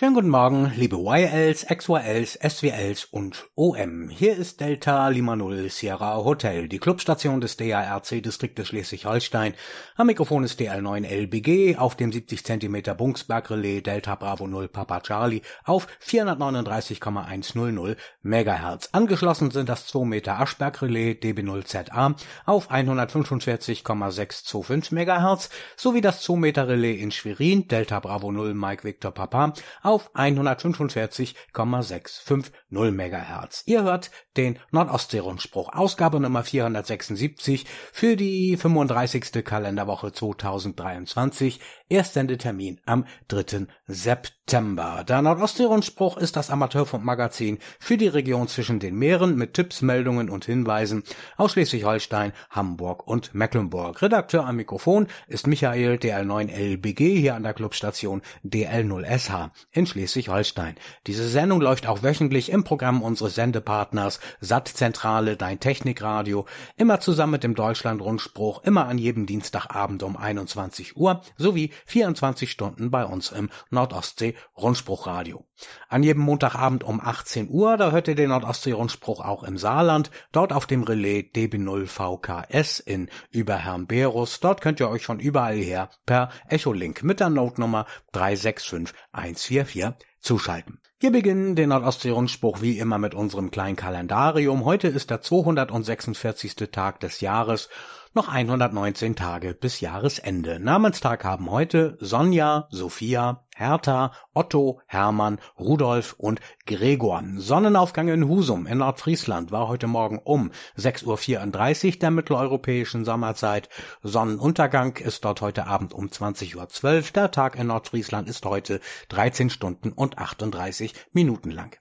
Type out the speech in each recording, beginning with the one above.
Schönen guten Morgen, liebe YLs, XYLs, SWLs und OM. Hier ist Delta Lima Null Sierra Hotel, die Clubstation des DARC-Distriktes Schleswig-Holstein. Am Mikrofon ist DL9LBG auf dem 70 cm Bungsberg-Relais Delta Bravo 0 Papa Charlie auf 439,100 MHz. Angeschlossen sind das 2 Meter Aschberg-Relais DB0ZA auf 145,625 MHz sowie das 2 Meter Relais in Schwerin Delta Bravo 0 Mike Victor Papa auf 145,650 MHz. Ihr hört den Nordostseerundspruch, Ausgabe Nummer 476 für die 35. Kalenderwoche 2023. Erstsendetermin am 3. September. Der Nordostseerundspruch ist das Amateurfunkmagazin für die Region zwischen den Meeren mit Tipps, Meldungen und Hinweisen aus Schleswig-Holstein, Hamburg und Mecklenburg. Redakteur am Mikrofon ist Michael DL9LBG hier an der Clubstation DL0SH in Schleswig-Holstein. Diese Sendung läuft auch wöchentlich im Programm unseres Sendepartners Sattzentrale Dein Technikradio, immer zusammen mit dem Deutschlandrundspruch, immer an jedem Dienstagabend um 21 Uhr sowie 24 Stunden bei uns im Nordostsee Rundspruchradio. An jedem Montagabend um 18 Uhr, da hört ihr den Nordostsee Rundspruch auch im Saarland, dort auf dem Relais DB0 VKS in Überherrnberus. Dort könnt ihr euch von überall her per Echolink mit der Notenummer 365144 zuschalten. Wir beginnen den Nordostsee-Rundspruch wie immer mit unserem kleinen Kalendarium. Heute ist der 246. Tag des Jahres noch 119 Tage bis Jahresende. Namenstag haben heute Sonja, Sophia, Hertha, Otto, Hermann, Rudolf und Gregor. Sonnenaufgang in Husum in Nordfriesland war heute Morgen um 6.34 Uhr der mitteleuropäischen Sommerzeit. Sonnenuntergang ist dort heute Abend um 20.12 Uhr. Der Tag in Nordfriesland ist heute 13 Stunden und 38 Minuten lang.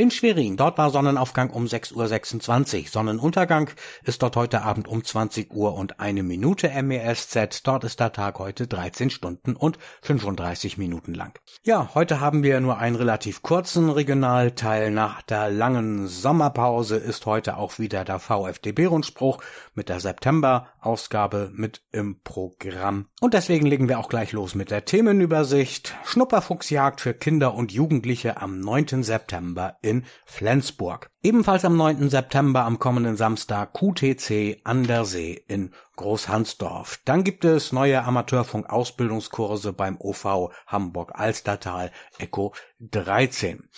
In Schwerin, dort war Sonnenaufgang um 6.26 Uhr. Sonnenuntergang ist dort heute Abend um 20 Uhr und eine Minute MESZ. Dort ist der Tag heute 13 Stunden und 35 Minuten lang. Ja, heute haben wir nur einen relativ kurzen Regionalteil. Nach der langen Sommerpause ist heute auch wieder der VfDB-Rundspruch mit der September-Ausgabe mit im Programm. Und deswegen legen wir auch gleich los mit der Themenübersicht. Schnupperfuchsjagd für Kinder und Jugendliche am 9. September Flensburg. Ebenfalls am 9. September am kommenden Samstag QTC an der See in Großhansdorf. Dann gibt es neue Amateurfunk-Ausbildungskurse beim OV Hamburg-Alstertal Echo 13.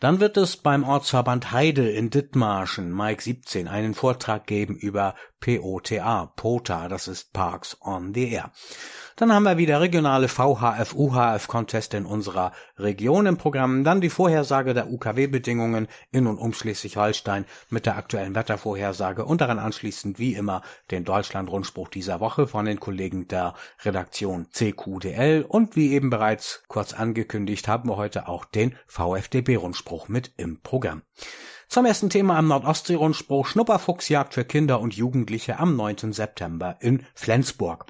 Dann wird es beim Ortsverband Heide in Dithmarschen, Mike 17, einen Vortrag geben über POTA, POTA, das ist Parks on the Air. Dann haben wir wieder regionale VHF, UHF Contest in unserer Region im Programm. Dann die Vorhersage der UKW-Bedingungen in und um Schleswig-Holstein mit der aktuellen Wettervorhersage und daran anschließend wie immer den Deutschland-Rundspruch dieser Woche von den Kollegen der Redaktion CQDL. Und wie eben bereits kurz angekündigt, haben wir heute auch den VfDB-Rundspruch mit im Programm. Zum ersten Thema am Nordostsee-Rundspruch Schnupperfuchsjagd für Kinder und Jugendliche am 9. September in Flensburg.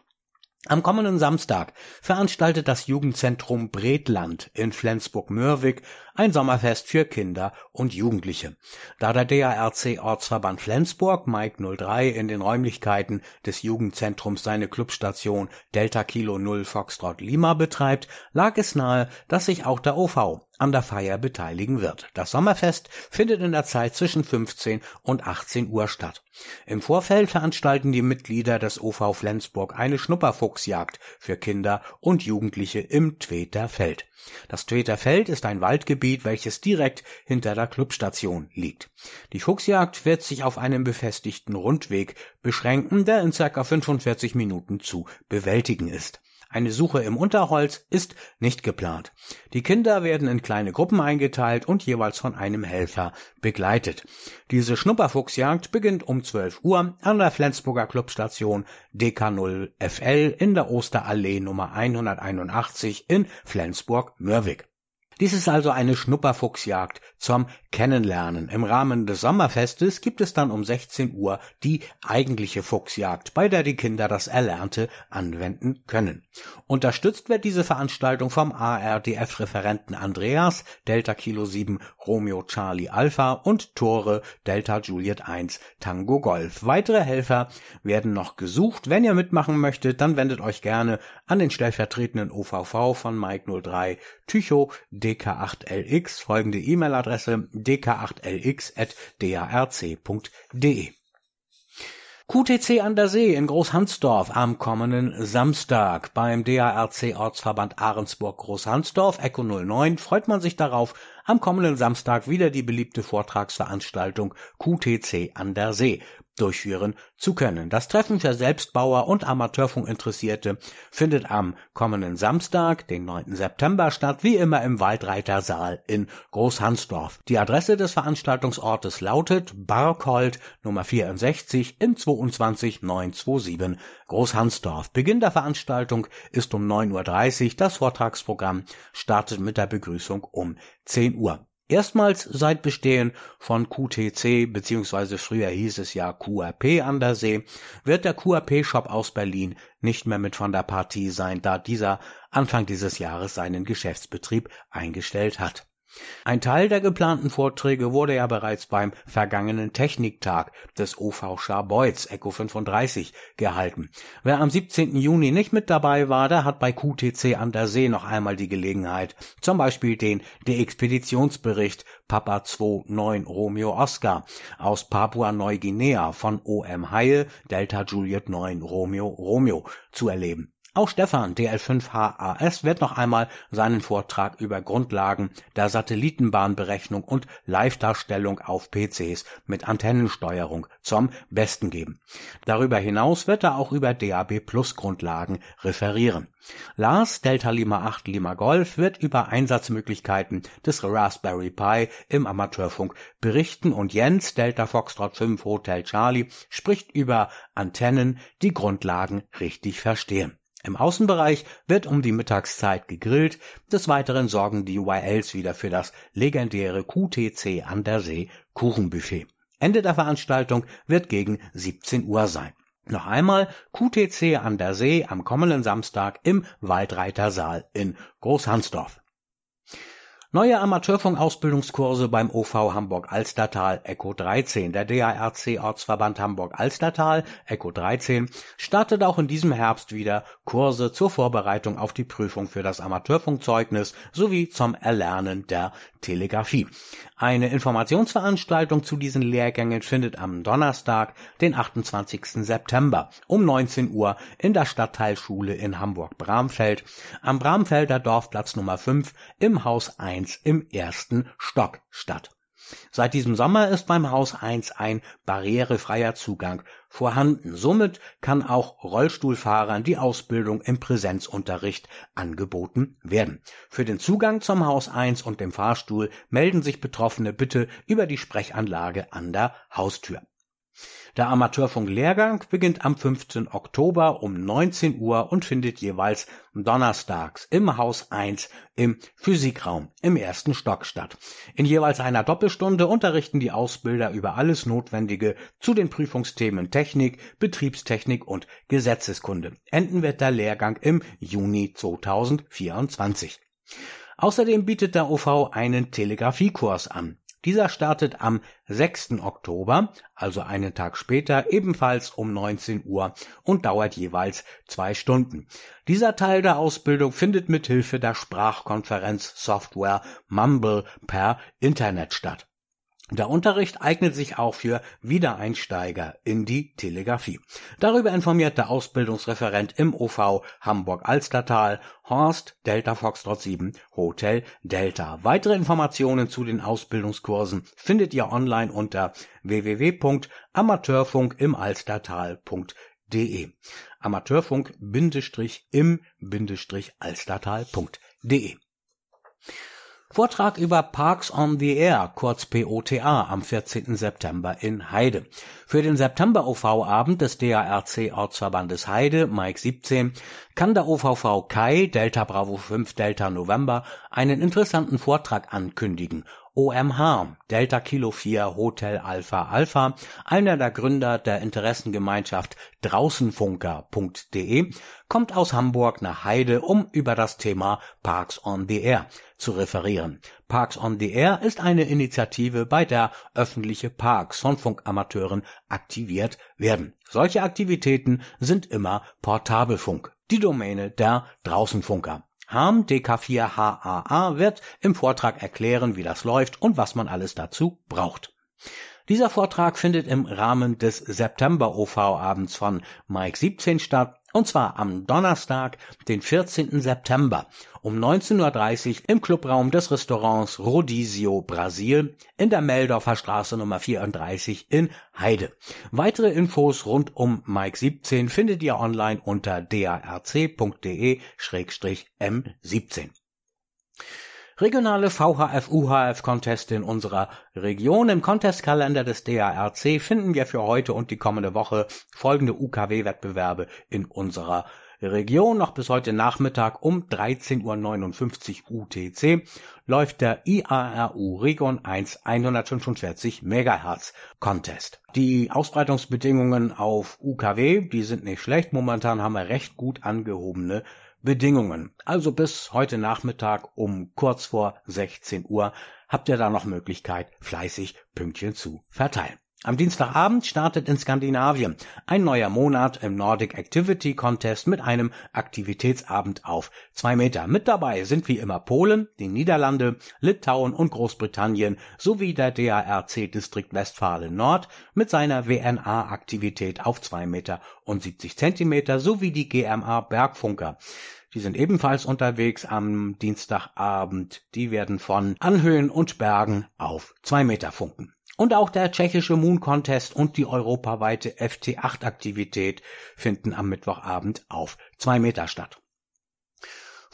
Am kommenden Samstag veranstaltet das Jugendzentrum Bredland in Flensburg-Mörwig ein Sommerfest für Kinder und Jugendliche. Da der DARC Ortsverband Flensburg Mike 03 in den Räumlichkeiten des Jugendzentrums seine Clubstation Delta Kilo 0 Foxtrot Lima betreibt, lag es nahe, dass sich auch der OV an der Feier beteiligen wird. Das Sommerfest findet in der Zeit zwischen 15 und 18 Uhr statt. Im Vorfeld veranstalten die Mitglieder des OV Flensburg eine Schnupperfuchsjagd für Kinder und Jugendliche im Tweter Feld. Das Tweter Feld ist ein Waldgebiet, welches direkt hinter der Clubstation liegt. Die Fuchsjagd wird sich auf einen befestigten Rundweg beschränken, der in circa 45 Minuten zu bewältigen ist. Eine Suche im Unterholz ist nicht geplant. Die Kinder werden in kleine Gruppen eingeteilt und jeweils von einem Helfer begleitet. Diese Schnupperfuchsjagd beginnt um 12 Uhr an der Flensburger Clubstation DK0FL in der Osterallee Nummer 181 in Flensburg-Mörwig. Dies ist also eine Schnupperfuchsjagd zum Kennenlernen. Im Rahmen des Sommerfestes gibt es dann um 16 Uhr die eigentliche Fuchsjagd, bei der die Kinder das Erlernte anwenden können. Unterstützt wird diese Veranstaltung vom ARDF-Referenten Andreas, Delta Kilo 7 Romeo Charlie Alpha und Tore Delta Juliet 1 Tango Golf. Weitere Helfer werden noch gesucht. Wenn ihr mitmachen möchtet, dann wendet euch gerne an den stellvertretenden OVV von Mike 03 Tycho D dk8lx folgende E-Mail-Adresse dk8lx.darc.de. QTC an der See in Großhansdorf am kommenden Samstag beim DARC Ortsverband Ahrensburg Großhansdorf Echo 09 freut man sich darauf, am kommenden Samstag wieder die beliebte Vortragsveranstaltung QTC an der See durchführen zu können. Das Treffen für Selbstbauer und Amateurfunkinteressierte findet am kommenden Samstag, den 9. September statt, wie immer im Waldreitersaal in Großhansdorf. Die Adresse des Veranstaltungsortes lautet Barkold Nummer 64 im 22927 Großhansdorf. Beginn der Veranstaltung ist um 9.30 Uhr. Das Vortragsprogramm startet mit der Begrüßung um 10 Uhr. Erstmals seit Bestehen von QTC bzw. früher hieß es ja QRP an der See, wird der QRP-Shop aus Berlin nicht mehr mit von der Partie sein, da dieser Anfang dieses Jahres seinen Geschäftsbetrieb eingestellt hat. Ein Teil der geplanten Vorträge wurde ja bereits beim vergangenen Techniktag des OV Scharbeutz Echo 35 gehalten. Wer am 17. Juni nicht mit dabei war, der hat bei QTC an der See noch einmal die Gelegenheit, zum Beispiel den De-Expeditionsbericht Papa 29 Romeo Oscar aus Papua-Neuguinea von OM Haie Delta Juliet 9 Romeo Romeo zu erleben. Auch Stefan DL5HAS wird noch einmal seinen Vortrag über Grundlagen der Satellitenbahnberechnung und Live-Darstellung auf PCs mit Antennensteuerung zum Besten geben. Darüber hinaus wird er auch über DAB Plus Grundlagen referieren. Lars Delta Lima 8 Lima Golf wird über Einsatzmöglichkeiten des Raspberry Pi im Amateurfunk berichten und Jens Delta Foxtrot 5 Hotel Charlie spricht über Antennen, die Grundlagen richtig verstehen. Im Außenbereich wird um die Mittagszeit gegrillt, des Weiteren sorgen die YLs wieder für das legendäre QTC an der See Kuchenbuffet. Ende der Veranstaltung wird gegen 17 Uhr sein. Noch einmal QTC an der See am kommenden Samstag im Waldreitersaal in Großhansdorf. Neue Amateurfunk-Ausbildungskurse beim OV Hamburg-Alstertal Echo 13. Der DARC Ortsverband Hamburg-Alstertal Echo 13 startet auch in diesem Herbst wieder Kurse zur Vorbereitung auf die Prüfung für das Amateurfunkzeugnis sowie zum Erlernen der Telegrafie. Eine Informationsveranstaltung zu diesen Lehrgängen findet am Donnerstag, den 28. September um 19 Uhr in der Stadtteilschule in Hamburg-Bramfeld am Bramfelder Dorfplatz Nummer 5 im Haus 1 im ersten Stock statt. Seit diesem Sommer ist beim Haus 1 ein barrierefreier Zugang vorhanden. Somit kann auch Rollstuhlfahrern die Ausbildung im Präsenzunterricht angeboten werden. Für den Zugang zum Haus 1 und dem Fahrstuhl melden sich Betroffene bitte über die Sprechanlage an der Haustür. Der Amateurfunk-Lehrgang beginnt am 15. Oktober um 19 Uhr und findet jeweils donnerstags im Haus 1 im Physikraum im ersten Stock statt. In jeweils einer Doppelstunde unterrichten die Ausbilder über alles Notwendige zu den Prüfungsthemen Technik, Betriebstechnik und Gesetzeskunde. Enden wird der Lehrgang im Juni 2024. Außerdem bietet der OV einen Telegrafiekurs an. Dieser startet am 6. Oktober, also einen Tag später, ebenfalls um 19 Uhr und dauert jeweils zwei Stunden. Dieser Teil der Ausbildung findet mit Hilfe der Sprachkonferenz Software Mumble per Internet statt. Der Unterricht eignet sich auch für Wiedereinsteiger in die Telegrafie. Darüber informiert der Ausbildungsreferent im OV Hamburg-Alstertal Horst Delta Foxtrot 7 Hotel Delta. Weitere Informationen zu den Ausbildungskursen findet ihr online unter www.amateurfunkimalstertal.de. Amateurfunk-im-alstertal.de Vortrag über Parks on the Air, kurz POTA, am 14. September in Heide. Für den September OV-Abend des DARC Ortsverbandes Heide, Mike 17, kann der OVV Kai, Delta Bravo 5 Delta November, einen interessanten Vortrag ankündigen OMH, Delta Kilo 4 Hotel Alpha Alpha, einer der Gründer der Interessengemeinschaft draußenfunker.de, kommt aus Hamburg nach Heide, um über das Thema Parks on the Air zu referieren. Parks on the Air ist eine Initiative, bei der öffentliche Parks von Funkamateuren aktiviert werden. Solche Aktivitäten sind immer Portabelfunk, die Domäne der Draußenfunker. Harm DK4HAA wird im Vortrag erklären, wie das läuft und was man alles dazu braucht. Dieser Vortrag findet im Rahmen des September OV Abends von Mike 17 statt und zwar am Donnerstag, den 14. September um 19.30 Uhr im Clubraum des Restaurants Rodizio Brasil in der Meldorfer Straße Nummer 34 in Heide. Weitere Infos rund um Mike 17 findet ihr online unter darc.de-m17. Regionale VHF-UHF-Conteste in unserer Region. Im Contestkalender des DARC finden wir für heute und die kommende Woche folgende UKW-Wettbewerbe in unserer Region. Noch bis heute Nachmittag um 13.59 Uhr UTC läuft der IARU Region 1 145 MHz Contest. Die Ausbreitungsbedingungen auf UKW, die sind nicht schlecht. Momentan haben wir recht gut angehobene Bedingungen. Also bis heute Nachmittag um kurz vor 16 Uhr habt ihr da noch Möglichkeit, fleißig Pünktchen zu verteilen. Am Dienstagabend startet in Skandinavien ein neuer Monat im Nordic Activity Contest mit einem Aktivitätsabend auf zwei Meter. Mit dabei sind wie immer Polen, die Niederlande, Litauen und Großbritannien sowie der DARC Distrikt Westfalen Nord mit seiner WNA-Aktivität auf zwei Meter und 70 Zentimeter sowie die GMA Bergfunker. Die sind ebenfalls unterwegs am Dienstagabend. Die werden von Anhöhen und Bergen auf zwei Meter funken. Und auch der tschechische Moon Contest und die europaweite FT8 Aktivität finden am Mittwochabend auf zwei Meter statt.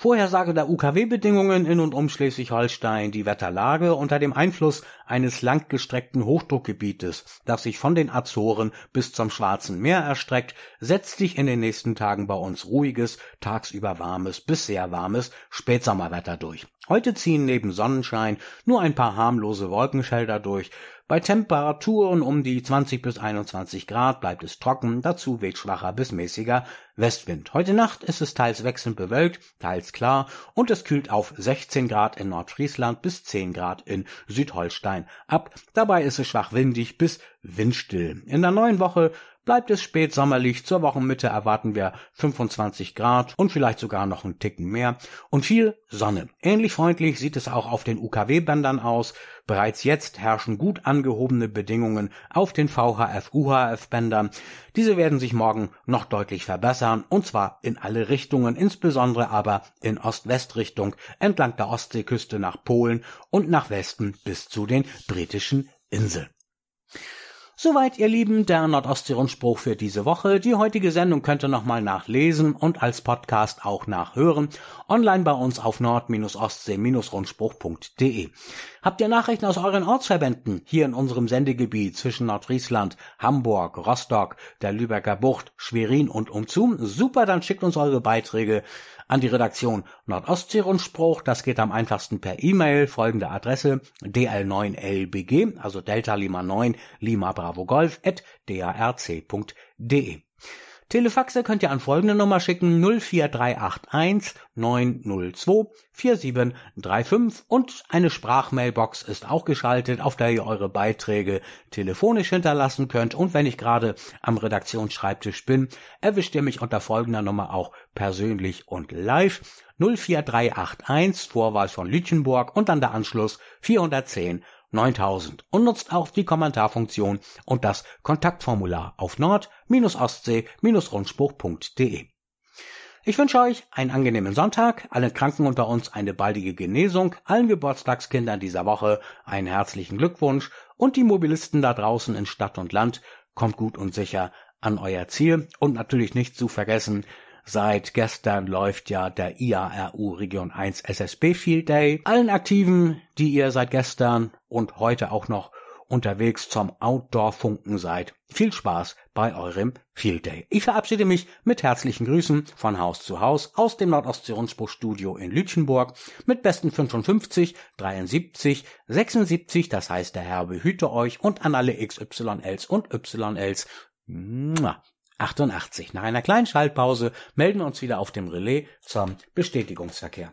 Vorhersage der UKW-Bedingungen in und um Schleswig-Holstein, die Wetterlage unter dem Einfluss eines langgestreckten Hochdruckgebietes, das sich von den Azoren bis zum Schwarzen Meer erstreckt, setzt sich in den nächsten Tagen bei uns ruhiges, tagsüber warmes bis sehr warmes Spätsommerwetter durch. Heute ziehen neben Sonnenschein nur ein paar harmlose Wolkenfelder durch, bei Temperaturen um die 20 bis 21 Grad bleibt es trocken, dazu weht schwacher bis mäßiger Westwind. Heute Nacht ist es teils wechselnd bewölkt, teils klar und es kühlt auf 16 Grad in Nordfriesland bis 10 Grad in Südholstein ab. Dabei ist es schwach windig bis windstill. In der neuen Woche Bleibt es spätsommerlich, zur Wochenmitte erwarten wir 25 Grad und vielleicht sogar noch einen Ticken mehr und viel Sonne. Ähnlich freundlich sieht es auch auf den UKW-Bändern aus. Bereits jetzt herrschen gut angehobene Bedingungen auf den VHF-UHF-Bändern. Diese werden sich morgen noch deutlich verbessern und zwar in alle Richtungen, insbesondere aber in Ost-West-Richtung entlang der Ostseeküste nach Polen und nach Westen bis zu den britischen Inseln. Soweit, ihr Lieben, der Nordostseerundspruch für diese Woche. Die heutige Sendung könnt ihr nochmal nachlesen und als Podcast auch nachhören. Online bei uns auf nord-ostsee-rundspruch.de. Habt ihr Nachrichten aus euren Ortsverbänden hier in unserem Sendegebiet zwischen Nordfriesland, Hamburg, Rostock, der Lübecker Bucht, Schwerin und umzu? Super, dann schickt uns eure Beiträge an die Redaktion Nordostseerundspruch. Das geht am einfachsten per E-Mail. Folgende Adresse dl9lbg, also Delta Lima 9 Lima Bravo Golf at darc.de. Telefaxe könnt ihr an folgende Nummer schicken 04381 902 4735 und eine Sprachmailbox ist auch geschaltet, auf der ihr eure Beiträge telefonisch hinterlassen könnt. Und wenn ich gerade am Redaktionsschreibtisch bin, erwischt ihr mich unter folgender Nummer auch persönlich und live 04381 Vorwahl von Lütchenburg und dann der Anschluss 410 9000 und nutzt auch die Kommentarfunktion und das Kontaktformular auf nord-ostsee-rundspruch.de. Ich wünsche euch einen angenehmen Sonntag, allen Kranken unter uns eine baldige Genesung, allen Geburtstagskindern dieser Woche einen herzlichen Glückwunsch und die Mobilisten da draußen in Stadt und Land kommt gut und sicher an euer Ziel und natürlich nicht zu vergessen, Seit gestern läuft ja der IARU Region 1 SSB Field Day. Allen Aktiven, die ihr seit gestern und heute auch noch unterwegs zum Outdoor-Funken seid. Viel Spaß bei eurem Field Day. Ich verabschiede mich mit herzlichen Grüßen von Haus zu Haus aus dem Nordostseerundspruch-Studio in Lütchenburg mit besten 55, 73, 76, das heißt der Herr behüte euch und an alle XYLs und YLs. 88. Nach einer kleinen Schaltpause melden wir uns wieder auf dem Relais zum Bestätigungsverkehr.